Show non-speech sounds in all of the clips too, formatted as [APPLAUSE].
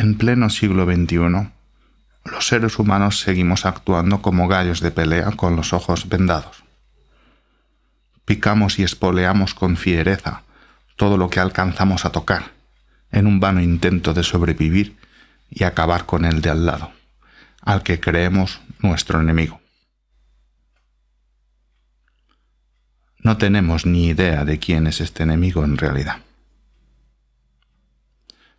En pleno siglo XXI, los seres humanos seguimos actuando como gallos de pelea con los ojos vendados. Picamos y espoleamos con fiereza todo lo que alcanzamos a tocar, en un vano intento de sobrevivir y acabar con el de al lado, al que creemos nuestro enemigo. No tenemos ni idea de quién es este enemigo en realidad.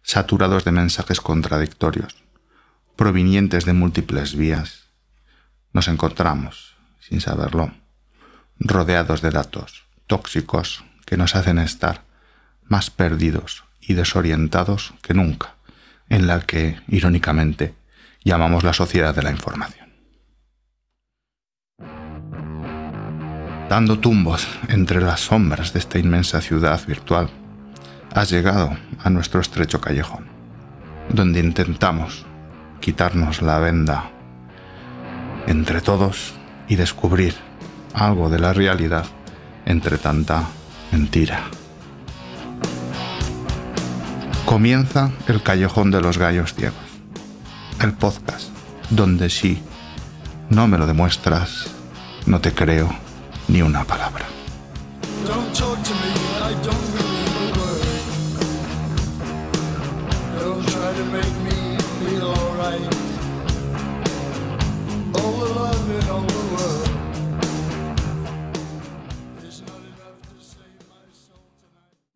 Saturados de mensajes contradictorios, provenientes de múltiples vías, nos encontramos, sin saberlo, rodeados de datos tóxicos que nos hacen estar más perdidos y desorientados que nunca, en la que, irónicamente, llamamos la sociedad de la información. Dando tumbos entre las sombras de esta inmensa ciudad virtual, has llegado a nuestro estrecho callejón, donde intentamos quitarnos la venda entre todos y descubrir algo de la realidad entre tanta mentira. Comienza el Callejón de los Gallos Ciegos, el podcast donde si no me lo demuestras, no te creo ni una palabra.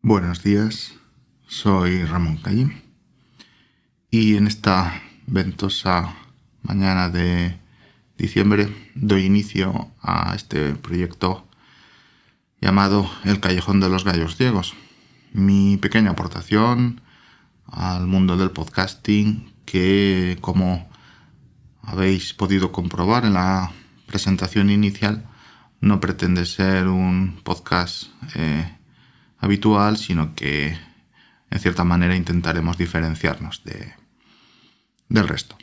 Buenos días, soy Ramón Calle y en esta ventosa mañana de diciembre doy inicio a este proyecto llamado El Callejón de los Gallos Ciegos. Mi pequeña aportación al mundo del podcasting que, como habéis podido comprobar en la presentación inicial, no pretende ser un podcast eh, habitual, sino que en cierta manera intentaremos diferenciarnos de, del resto.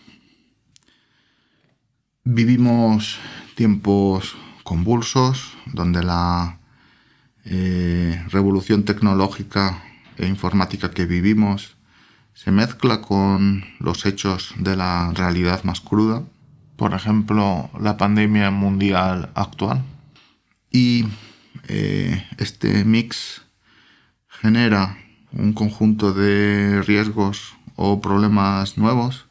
Vivimos tiempos convulsos donde la eh, revolución tecnológica e informática que vivimos se mezcla con los hechos de la realidad más cruda, por ejemplo, la pandemia mundial actual. Y eh, este mix genera un conjunto de riesgos o problemas nuevos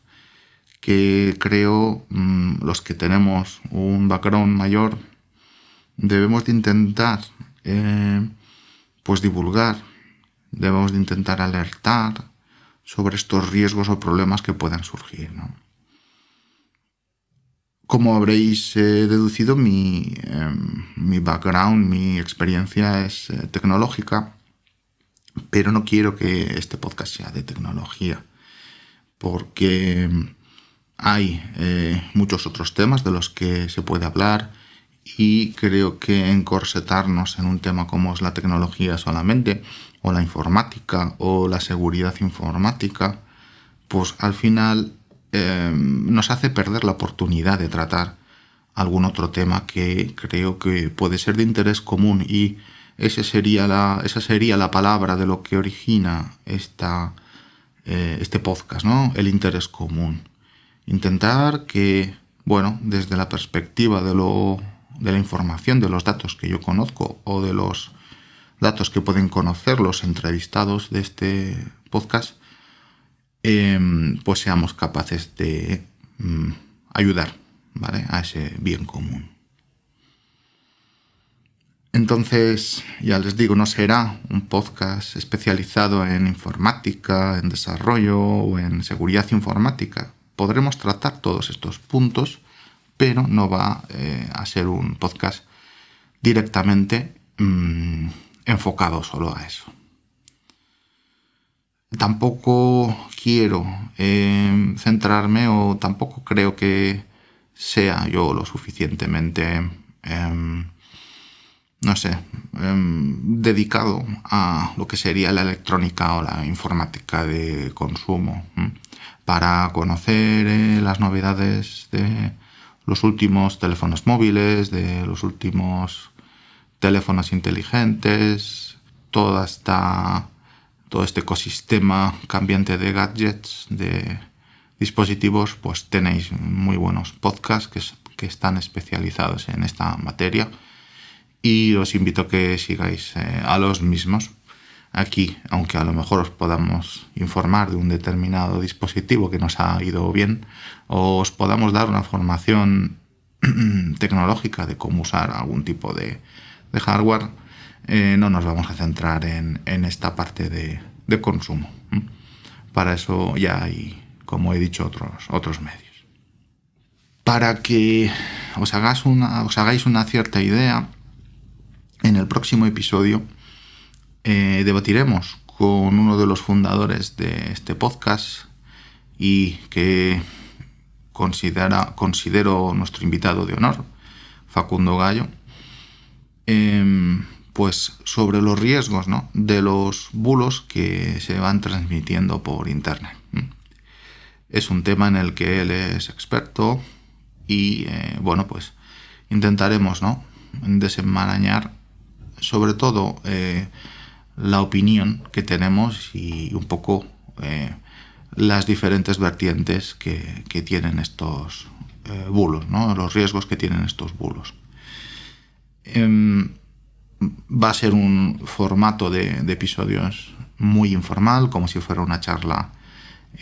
que creo mm, los que tenemos un background mayor debemos de intentar eh, pues divulgar, debemos de intentar alertar sobre estos riesgos o problemas que puedan surgir. Como habréis eh, deducido, mi, em, mi, background, mi experiencia es eh, tecnológica, pero no quiero que este podcast sea de tecnología, porque em, hay eh, muchos otros temas de los que se puede hablar y creo que encorsetarnos en un tema como es la tecnología solamente, o la informática, o la seguridad informática, pues al final em, nos hace perder la oportunidad de tratar algún otro tema que creo que puede ser de interés común y sería la, esa sería la palabra de lo que origina esta, eh, este podcast, ¿no? El interés común. Intentar que, bueno, desde la perspectiva de, lo, de la información, de los datos que yo conozco o de los datos que pueden conocer los entrevistados de este podcast, em, pues seamos capaces de mm, ayudar ¿vale? a ese bien común. Entonces, ya les digo, no será un podcast especializado en informática, en desarrollo o en seguridad informática podremos tratar todos estos puntos, pero no va eh, a ser un podcast directamente mm, enfocado solo a eso. Tampoco quiero em, centrarme o tampoco creo que sea yo lo suficientemente, em, no sé, em, dedicado a lo que sería la electrónica o la informática de consumo para conocer eh, las novedades de los últimos teléfonos móviles, de los últimos teléfonos inteligentes, toda esta todo este ecosistema cambiante de gadgets, de dispositivos, pues tenéis muy buenos podcasts que, que están especializados en esta materia y os invito a que sigáis eh, a los mismos. Aquí, aunque a lo mejor os podamos informar de un determinado dispositivo que nos ha ido bien, os podamos dar una formación [CLEARS THROAT] tecnológica de cómo usar algún tipo de, hardware, eh, no nos vamos a centrar en, esta parte de, consumo. Para eso ya hay, como he dicho, otros, otros medios. Para que os, hagáis una, os hagáis una cierta idea, en el próximo episodio eh, debatiremos con uno de los fundadores de este podcast y que considera, considero nuestro invitado de honor, Facundo Gallo, em, pues sobre los riesgos de los bulos que se van transmitiendo por Internet. Es un tema en el que él es experto y, eh, bueno, pues intentaremos ¿no? desenmarañar sobre todo eh, la opinión que tenemos y un poco eh, las diferentes vertientes que, tienen estos eh, bulos, los riesgos que tienen estos bulos. Em, va a ser un formato de, de, episodios muy informal, como si fuera una charla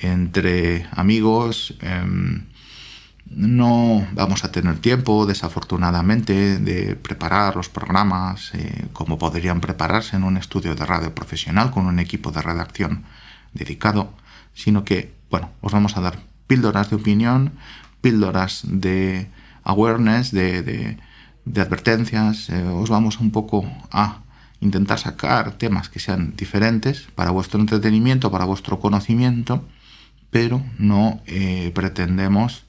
entre amigos. No vamos a tener tiempo, desafortunadamente, de preparar los programas eh, como podrían prepararse en un estudio de radio profesional con un equipo de redacción dedicado, sino que, bueno, os vamos a dar píldoras de opinión, píldoras de awareness, de, advertencias, eh, os vamos un poco a intentar sacar temas que sean diferentes para vuestro entretenimiento, para vuestro conocimiento, pero no eh, pretendemos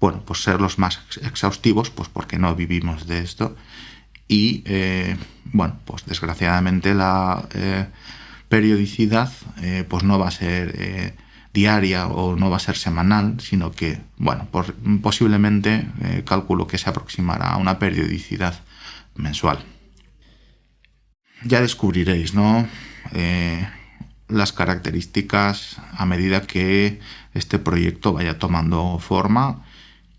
bueno, pues ser los más exhaustivos, pues porque no vivimos de esto. Y eh, bueno, pues desgraciadamente la eh, periodicidad eh, pues no va a ser diaria o no va a ser semanal, sino que, bueno, posiblemente calculo que se aproximará a una periodicidad mensual. Ya descubriréis, ¿no? las características a medida que este proyecto vaya tomando forma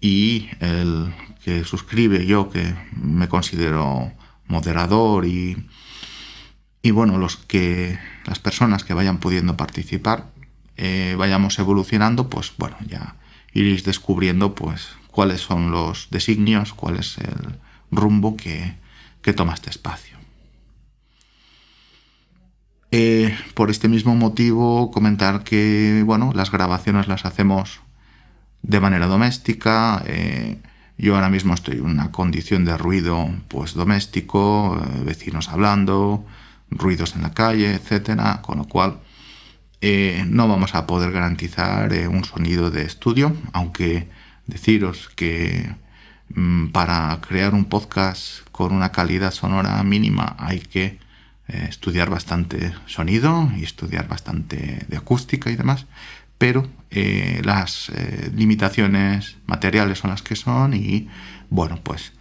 y el que suscribe yo, que me considero moderador y, y bueno, los que las personas que vayan pudiendo participar, eh, vayamos evolucionando, pues bueno, ya iréis descubriendo pues cuáles son los designios, cuál es el rumbo que, que toma este espacio. Eh, por este mismo motivo, comentar que bueno, las grabaciones las hacemos de manera doméstica. Eh, yo ahora mismo estoy en una condición de ruido pues doméstico, eh, vecinos hablando, ruidos en la calle, etcétera, con lo cual eh, no vamos a poder garantizar un sonido de estudio, aunque deciros que mm, para crear un podcast con una calidad sonora mínima hay que estudiar bastante sonido y estudiar bastante de acústica y demás pero eh, las eh, limitaciones materiales son las que son y bueno, pues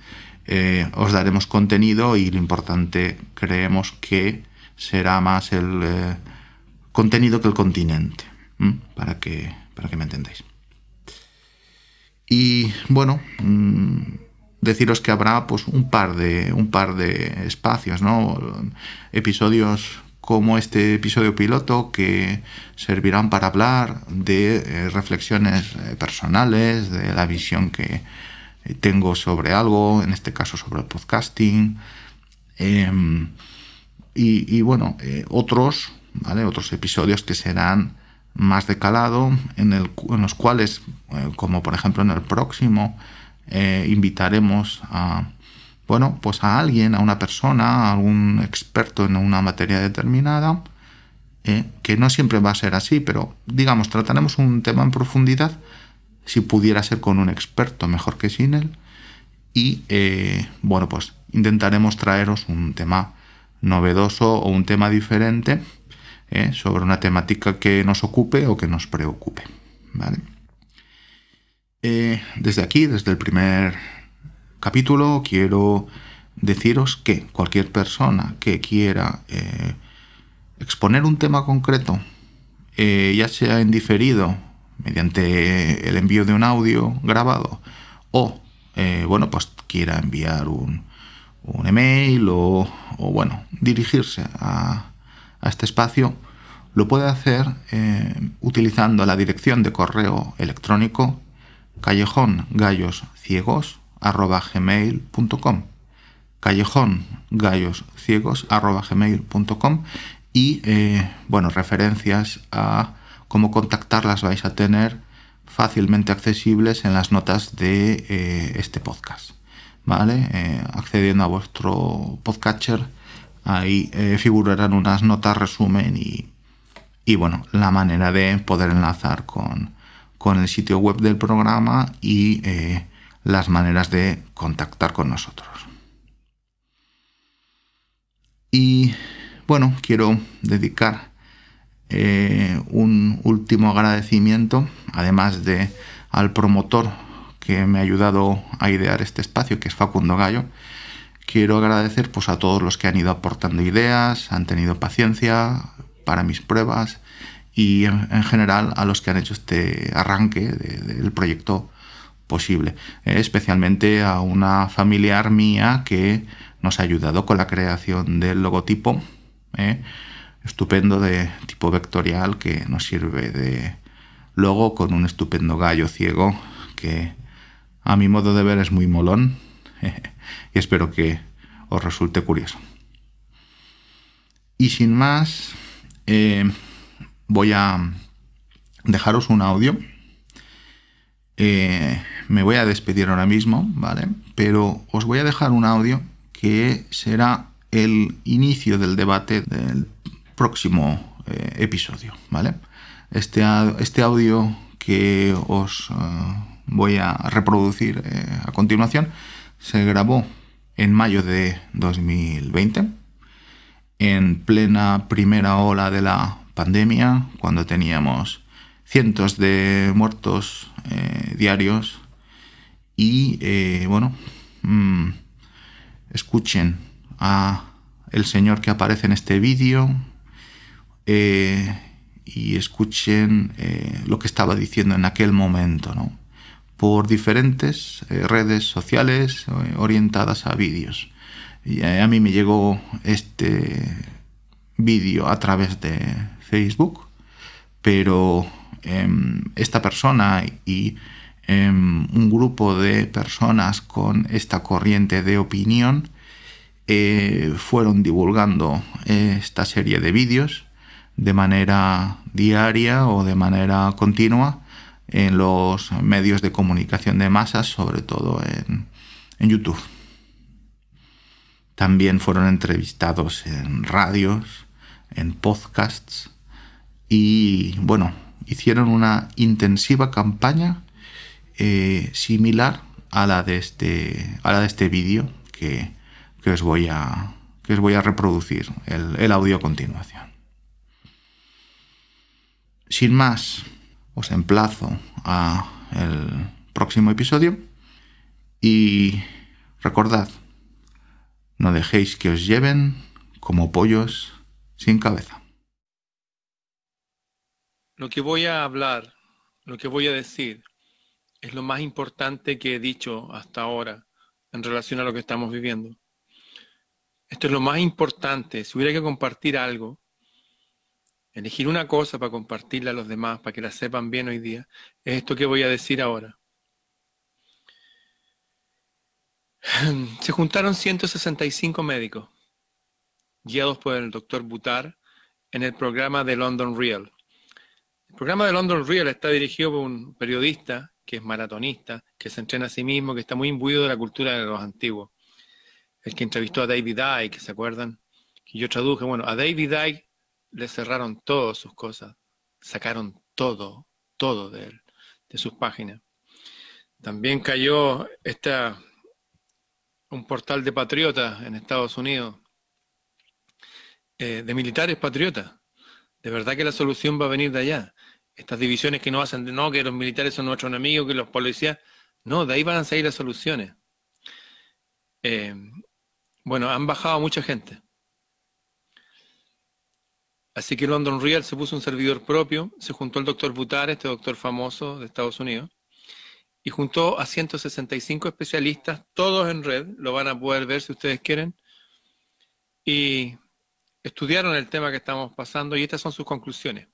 eh, os daremos contenido y lo importante creemos que será más el contenido que el continente, para que, para que me entendáis. Y bueno, mm, deciros que habrá pues un par de, un par de espacios, ¿no? Episodios como este episodio piloto que servirán para hablar de eh, reflexiones eh, personales, de la visión que eh, tengo sobre algo, en este caso sobre el podcasting. Em, y, bueno, otros, otros episodios que serán más de calado, en los cuales, como por ejemplo en el próximo, invitaremos a bueno, pues a alguien, a una persona, a algún experto en una materia determinada, eh, que no siempre va a ser así, pero digamos, trataremos un tema en profundidad, si pudiera ser con un experto, mejor que sin él, y eh, bueno, pues intentaremos traeros un tema novedoso o un tema diferente eh, sobre una temática que nos ocupe o que nos preocupe. desde aquí, desde el primer capítulo quiero deciros que cualquier persona que quiera eh, exponer un tema concreto, eh, ya sea en diferido, mediante el envío de un audio grabado, o, eh, bueno, pues quiera enviar un, email o, bueno, dirigirse a, este espacio, lo puede hacer utilizando la dirección de correo electrónico callejongallosciegos.com callejongallosciegos.com y eh, bueno, referencias a cómo contactarlas vais a tener fácilmente accesibles en las notas de eh, este podcast. ¿Vale? Eh, accediendo a vuestro podcatcher, ahí figurarán unas notas, resumen y, y, bueno, la manera de poder enlazar con, con el sitio web del programa y las maneras de contactar con nosotros. Y bueno, quiero dedicar eh, un último agradecimiento, además de al promotor que me ha ayudado a idear este espacio, que es Facundo Gallo. Quiero agradecer pues, a todos los que han ido aportando ideas, han tenido paciencia para mis pruebas y en, general a los que han hecho este arranque del proyecto posible. Eh, especialmente a una familiar mía que nos ha ayudado con la creación del logotipo, ¿eh? estupendo de tipo vectorial que nos sirve de logo con un estupendo gallo ciego que a mi modo de ver es muy molón [LAUGHS] y espero que os resulte curioso. Y sin más, eh, voy a dejaros un audio. Eh, me voy a despedir ahora mismo, ¿vale? Pero os voy a dejar un audio que será el inicio del debate del próximo eh, episodio, ¿vale? Este, este, audio que os eh, voy a reproducir a continuación se grabó en mayo de 2020, en plena primera ola de la pandemia, cuando teníamos cientos de muertos diarios y bueno, mm, escuchen a el señor que aparece en este vídeo eh, y escuchen eh, lo que estaba diciendo en aquel momento, ¿no? por diferentes eh, redes sociales orientadas a vídeos. Y a mí me llegó este vídeo a través de Facebook, pero em, esta persona y em, un grupo de personas con esta corriente de opinión eh, fueron divulgando esta serie de vídeos de manera diaria o de manera continua en los medios de comunicación de masas, sobre todo en, YouTube. También fueron entrevistados en radios, en podcasts y bueno, hicieron una intensiva campaña eh, similar a la de este, a la de este vídeo que que os voy a, que os voy a reproducir el, audio a continuación. Sin más, os emplazo a el próximo episodio y recordad, no dejéis que os lleven como pollos sin cabeza. Lo que voy a hablar, lo que voy a decir, es lo más importante que he dicho hasta ahora en relación a lo que estamos viviendo. Esto es lo más importante. Si hubiera que compartir algo, elegir una cosa para compartirla a los demás, para que la sepan bien hoy día, es esto que voy a decir ahora. Se juntaron 165 médicos, guiados por el doctor Butar, en el programa de London Real. El programa de London Real está dirigido por un periodista que es maratonista, que se entrena a sí mismo, que está muy imbuido de la cultura de los antiguos el que entrevistó a David Icke, ¿se acuerdan? Que yo traduje, bueno, a David Icke le cerraron todas sus cosas, sacaron todo, todo de él, de sus páginas. También cayó esta, un portal de patriotas en Estados Unidos, eh, de militares patriotas. De verdad que la solución va a venir de allá. Estas divisiones que no hacen, no, que los militares son nuestros enemigos, que los policías, no, de ahí van a salir las soluciones. Eh, bueno, han bajado mucha gente. Así que London Real se puso un servidor propio, se juntó el doctor Butar, este doctor famoso de Estados Unidos, y juntó a 165 especialistas, todos en red, lo van a poder ver si ustedes quieren, y estudiaron el tema que estamos pasando y estas son sus conclusiones.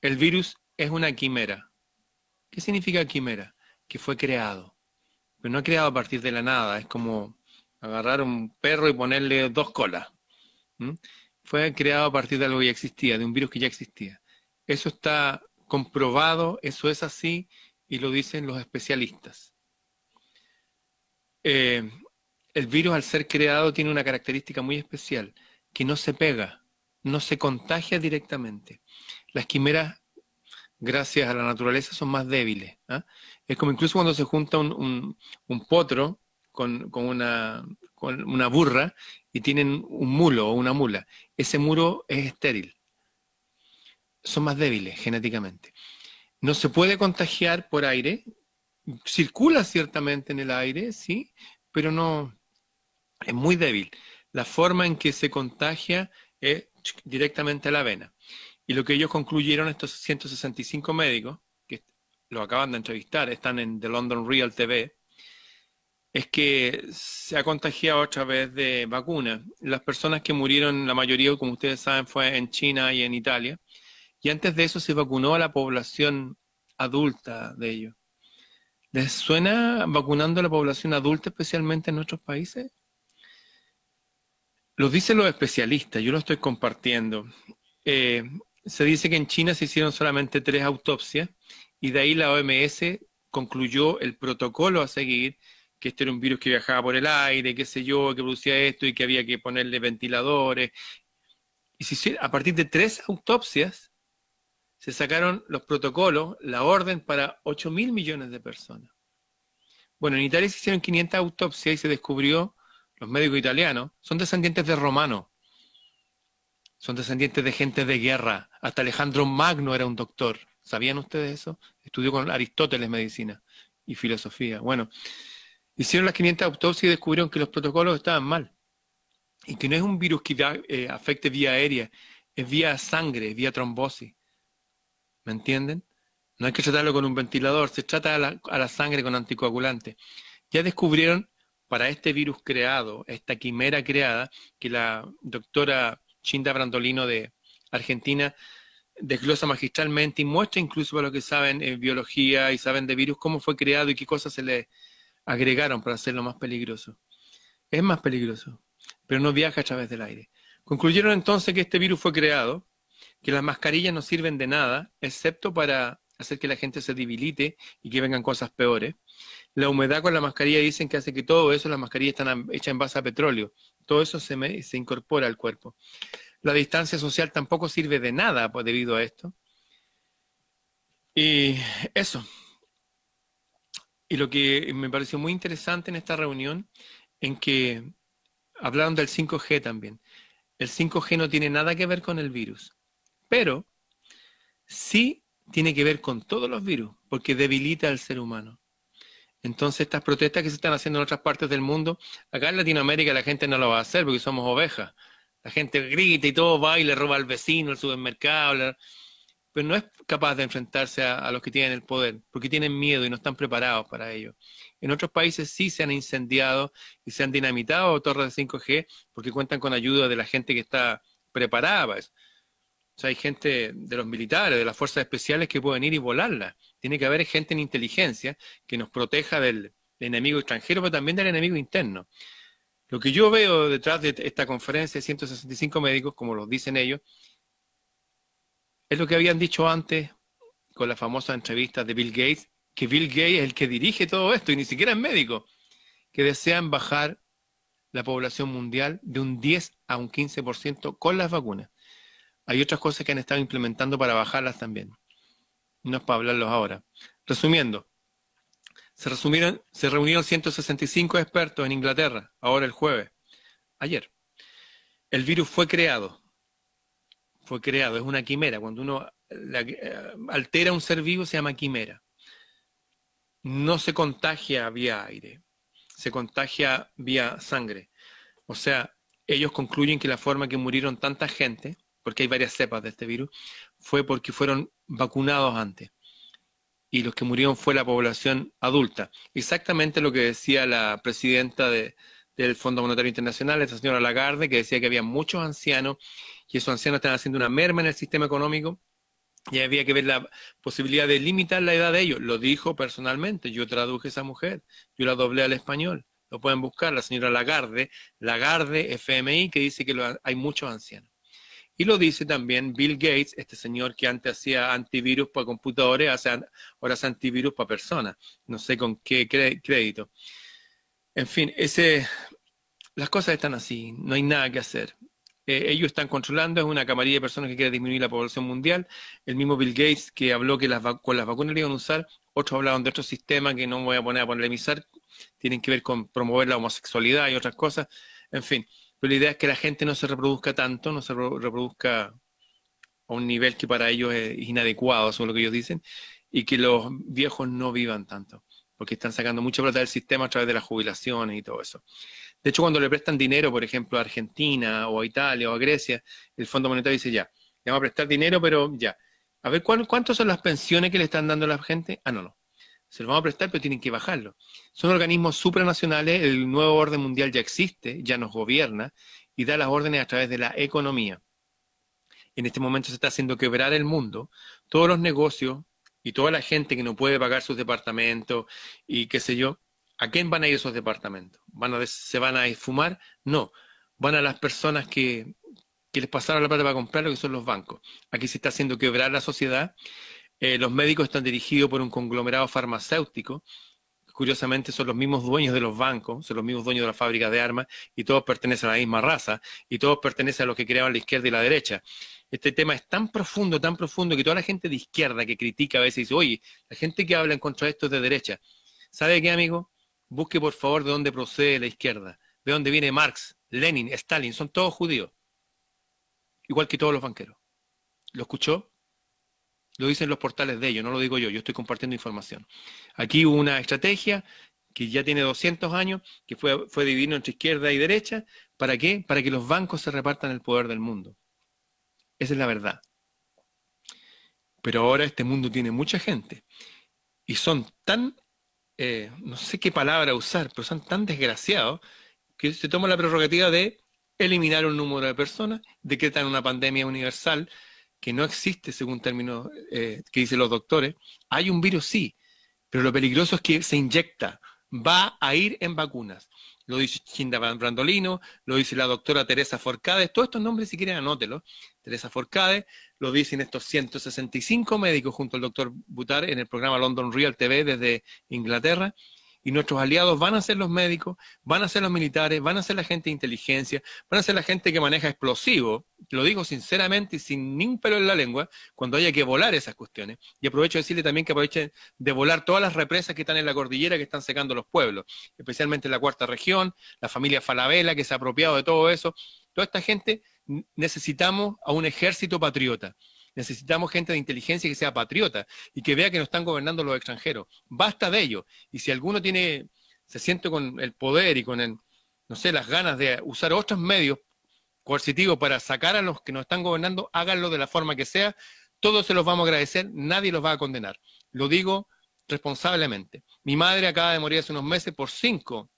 El virus es una quimera. ¿Qué significa quimera? Que fue creado, pero no creado a partir de la nada, es como agarrar un perro y ponerle dos colas. Fue creado a partir de algo que ya existía, de un virus que ya existía. Eso está comprobado, eso es así y lo dicen los especialistas. Eh, el virus al ser creado tiene una característica muy especial, que no se pega, no se contagia directamente. Las quimeras, gracias a la naturaleza, son más débiles. ¿ah? Es como incluso cuando se junta un, potro con, una, con una burra y tienen un mulo o una mula. Ese muro es estéril. Son más débiles genéticamente. No se puede contagiar por aire, circula ciertamente en el aire, sí, pero no es muy débil. La forma en que se contagia es directamente a la vena. Y lo que ellos concluyeron, estos 165 médicos, que lo acaban de entrevistar, están en The London Real TV, es que se ha contagiado otra vez de vacuna. Las personas que murieron, la mayoría, como ustedes saben, fue en China y en Italia. Y antes de eso se vacunó a la población adulta de ellos. ¿Les suena vacunando a la población adulta, especialmente en nuestros países? Lo dicen los especialistas, yo lo estoy compartiendo. Eh, se dice que en China se hicieron solamente tres autopsias y de ahí la OMS concluyó el protocolo a seguir, que este era un virus que viajaba por el aire, qué sé yo, que producía esto y que había que ponerle ventiladores. Y si, a partir de tres autopsias se sacaron los protocolos, la orden para 8 mil millones de personas. Bueno, en Italia se hicieron 500 autopsias y se descubrió, los médicos italianos, son descendientes de romanos, son descendientes de gente de guerra. Hasta Alejandro Magno era un doctor. ¿Sabían ustedes eso? Estudió con Aristóteles medicina y filosofía. Bueno, hicieron las 500 autopsias y descubrieron que los protocolos estaban mal. Y que no es un virus que eh, afecte vía aérea, es vía sangre, vía trombosis. ¿Me entienden? No hay que tratarlo con un ventilador, se trata a la, sangre con anticoagulante. Ya descubrieron para este virus creado, esta quimera creada, que la doctora Chinda Brandolino de Argentina desglosa magistralmente y muestra incluso para lo que saben en biología y saben de virus cómo fue creado y qué cosas se le agregaron para hacerlo más peligroso. Es más peligroso, pero no viaja a través del aire. Concluyeron entonces que este virus fue creado que las mascarillas no sirven de nada, excepto para hacer que la gente se debilite y que vengan cosas peores. La humedad con la mascarilla dicen que hace que todo eso, las mascarillas están hechas en base a petróleo, todo eso se, se incorpora al cuerpo. La distancia social tampoco sirve de nada pues, debido a esto. Y eso. Y lo que me pareció muy interesante en esta reunión, en que hablaron del 5G también. El 5G no tiene nada que ver con el virus pero sí tiene que ver con todos los virus, porque debilita al ser humano. Entonces, estas protestas que se están haciendo en otras partes del mundo, acá en Latinoamérica la gente no lo va a hacer porque somos ovejas. La gente grita y todo va y le roba al vecino, al supermercado, pero no es capaz de enfrentarse a, los que tienen el poder, porque tienen miedo y no están preparados para ello. En otros países sí se han incendiado y se han dinamitado torres de 5G porque cuentan con ayuda de la gente que está preparada para eso hay gente de los militares, de las fuerzas especiales que pueden ir y volarla. Tiene que haber gente en inteligencia que nos proteja del, enemigo extranjero, pero también del enemigo interno. Lo que yo veo detrás de esta conferencia de 165 médicos, como lo dicen ellos, es lo que habían dicho antes con la famosa entrevista de Bill Gates, que Bill Gates es el que dirige todo esto y ni siquiera es médico, que desean bajar la población mundial de un 10 a un 15% con las vacunas. Hay otras cosas que han estado implementando para bajarlas también. No es para hablarlos ahora. Resumiendo, se, resumieron, se reunieron 165 expertos en Inglaterra, ahora el jueves, ayer. El virus fue creado. Fue creado, es una quimera. Cuando uno eh, altera un ser vivo se llama quimera. No se contagia vía aire, se contagia vía sangre. O sea, ellos concluyen que la forma que murieron tanta gente porque hay varias cepas de este virus, fue porque fueron vacunados antes. Y los que murieron fue la población adulta. Exactamente lo que decía la presidenta del Fondo Monetario Internacional, esa señora Lagarde, que decía que había muchos ancianos y esos ancianos están haciendo una merma en el sistema económico y había que ver la posibilidad de limitar la edad de ellos. Lo dijo personalmente, yo traduje a esa mujer, yo la doblé al español. Lo pueden buscar, la señora Lagarde, Lagarde FMI, que dice que hay muchos ancianos. Y lo dice también Bill Gates, este señor que antes hacía antivirus para computadores, hace, ahora hace antivirus para personas. No sé con qué crédito. En fin, ese, las cosas están así, no hay nada que hacer. Eh, ellos están controlando, es una camarilla de personas que quiere disminuir la población mundial. El mismo Bill Gates que habló que las con las vacunas le iban a usar, otros hablaban de otro sistema que no voy a poner a polemizar, tienen que ver con promover la homosexualidad y otras cosas. En fin, pero la idea es que la gente no se reproduzca tanto, no se reproduzca a un nivel que para ellos es inadecuado, según lo que ellos dicen, y que los viejos no vivan tanto, porque están sacando mucha plata del sistema a través de las jubilaciones y todo eso. De hecho, cuando le prestan dinero, por ejemplo, a Argentina o a Italia o a Grecia, el Fondo Monetario dice ya, le vamos a prestar dinero, pero ya. A ver, ¿cuántas son las pensiones que le están dando a la gente? Ah, no, no. Se lo vamos a prestar, pero tienen que bajarlo. Son organismos supranacionales, el nuevo orden mundial ya existe, ya nos gobierna y da las órdenes a través de la economía. En este momento se está haciendo quebrar el mundo. Todos los negocios y toda la gente que no puede pagar sus departamentos y qué sé yo, ¿A quién van a ir esos departamentos? ¿Van a, ¿Se van a esfumar? No. Van a las personas que, les pasaron la plata para comprarlo, que son los bancos. Aquí se está haciendo quebrar la sociedad. Eh, los médicos están dirigidos por un conglomerado farmacéutico. Curiosamente son los mismos dueños de los bancos, son los mismos dueños de las fábricas de armas y todos pertenecen a la misma raza y todos pertenecen a los que creaban la izquierda y la derecha. Este tema es tan profundo, tan profundo que toda la gente de izquierda que critica a veces dice, oye, la gente que habla en contra de esto es de derecha. ¿Sabe qué, amigo? Busque por favor de dónde procede la izquierda, de dónde viene Marx, Lenin, Stalin, son todos judíos, igual que todos los banqueros. ¿Lo escuchó? Lo dicen los portales de ellos, no lo digo yo, yo estoy compartiendo información. Aquí hubo una estrategia que ya tiene 200 años, que fue, fue dividido entre izquierda y derecha. ¿Para qué? Para que los bancos se repartan el poder del mundo. Esa es la verdad. Pero ahora este mundo tiene mucha gente y son tan eh, no sé qué palabra usar, pero son tan desgraciados que se toma la prerrogativa de eliminar un número de personas, decretan una pandemia universal que no existe según términos eh, que dicen los doctores. Hay un virus, sí, pero lo peligroso es que se inyecta, va a ir en vacunas. Lo dice Chinda Brandolino, lo dice la doctora Teresa Forcade, todos estos nombres si quieren anótelos. Teresa Forcade, lo dicen estos 165 médicos junto al doctor Butar en el programa London Real TV desde Inglaterra. Y nuestros aliados van a ser los médicos, van a ser los militares, van a ser la gente de inteligencia, van a ser la gente que maneja explosivos, lo digo sinceramente y sin ningún pelo en la lengua, cuando haya que volar esas cuestiones. Y aprovecho de decirle también que aprovechen de volar todas las represas que están en la cordillera que están secando los pueblos, especialmente en la cuarta región, la familia Falabella que se ha apropiado de todo eso. Toda esta gente necesitamos a un ejército patriota. Necesitamos gente de inteligencia que sea patriota y que vea que no están gobernando los extranjeros. Basta de ello. Y si alguno tiene, se siente con el poder y con el, no sé, las ganas de usar otros medios coercitivos para sacar a los que nos están gobernando, háganlo de la forma que sea. Todos se los vamos a agradecer, nadie los va a condenar. Lo digo responsablemente. Mi madre acaba de morir hace unos meses por cinco,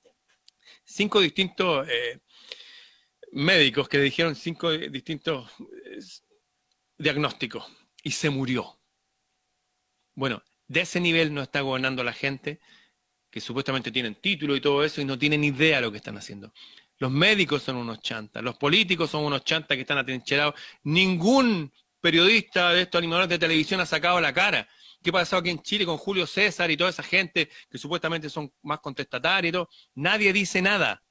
cinco distintos eh, médicos que le dijeron cinco distintos diagnósticos y se murió. Bueno, de ese nivel no está gobernando la gente que supuestamente tienen título y todo eso y no tienen idea de lo que están haciendo. Los médicos son unos chantas, los políticos son unos chantas que están atrincherados. Ningún periodista de estos animadores de televisión ha sacado la cara. ¿Qué pasó aquí en Chile con Julio César y toda esa gente que supuestamente son más contestatarios y todo? Nadie dice nada.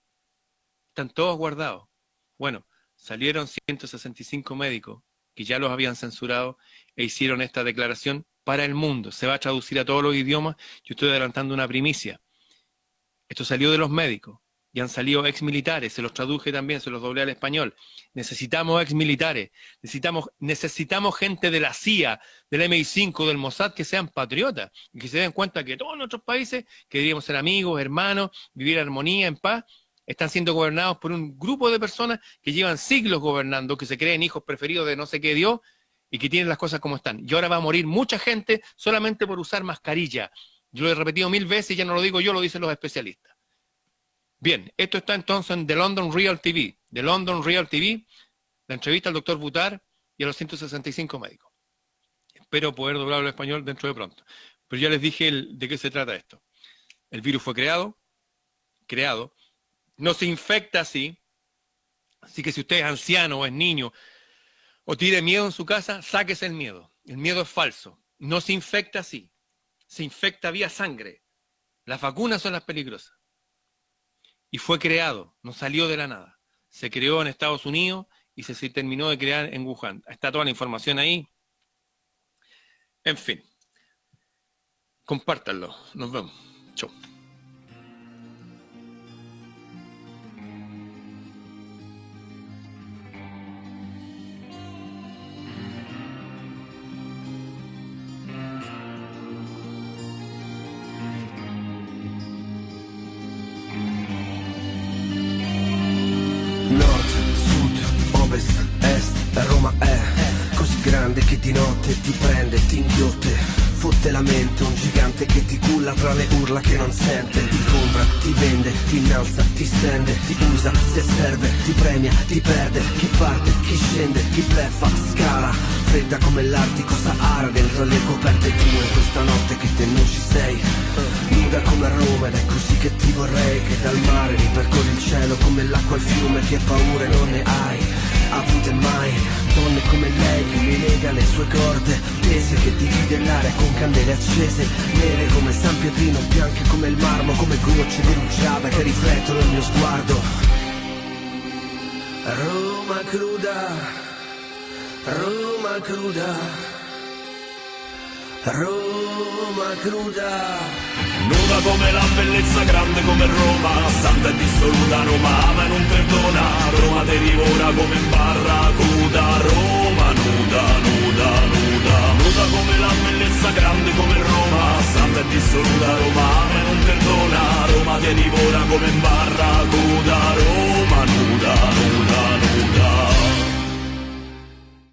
Están todos guardados. Bueno, salieron 165 médicos que ya los habían censurado e hicieron esta declaración para el mundo. Se va a traducir a todos los idiomas. Yo estoy adelantando una primicia. Esto salió de los médicos y han salido ex militares. Se los traduje también, se los doblé al español. Necesitamos ex militares. Necesitamos, necesitamos gente de la CIA, del MI5, del Mossad que sean patriotas y que se den cuenta que todos nuestros países, que deberíamos ser amigos, hermanos, vivir en armonía, en paz, están siendo gobernados por un grupo de personas que llevan siglos gobernando, que se creen hijos preferidos de no sé qué Dios y que tienen las cosas como están. Y ahora va a morir mucha gente solamente por usar mascarilla. Yo lo he repetido mil veces ya no lo digo yo, lo dicen los especialistas. Bien, esto está entonces en The London Real TV. The London Real TV, la entrevista al doctor Butar y a los 165 médicos. Espero poder doblarlo al español dentro de pronto. Pero ya les dije de qué se trata esto. El virus fue creado, creado, no se infecta así. Así que si usted es anciano o es niño o tiene miedo en su casa, sáquese el miedo. El miedo es falso. No se infecta así. Se infecta vía sangre. Las vacunas son las peligrosas. Y fue creado, no salió de la nada. Se creó en Estados Unidos y se, terminó de crear en Wuhan. Está toda la información ahí. En fin. Compártanlo. Nos vemos. Chau. Che dal mare ripercorri il cielo come l'acqua al fiume Che paure non ne hai avute mai. Donne come lei che mi lega le sue corde Tese che divide l'aria con candele accese Nere come San Pietrino, bianche come il marmo Come gocce di rugiada che riflettono il mio sguardo. Roma cruda, Roma cruda Roma cruda. Nuda come la bellezza grande come Roma, santa e dissoluta Roma ama e non perdona, Roma te divora come in barracuda, Roma nuda, nuda, nuda, nuda come la bellezza grande come Roma, santa e dissoluta Roma ama e non perdona, Roma te divora come in barracuda, Roma nuda, nuda.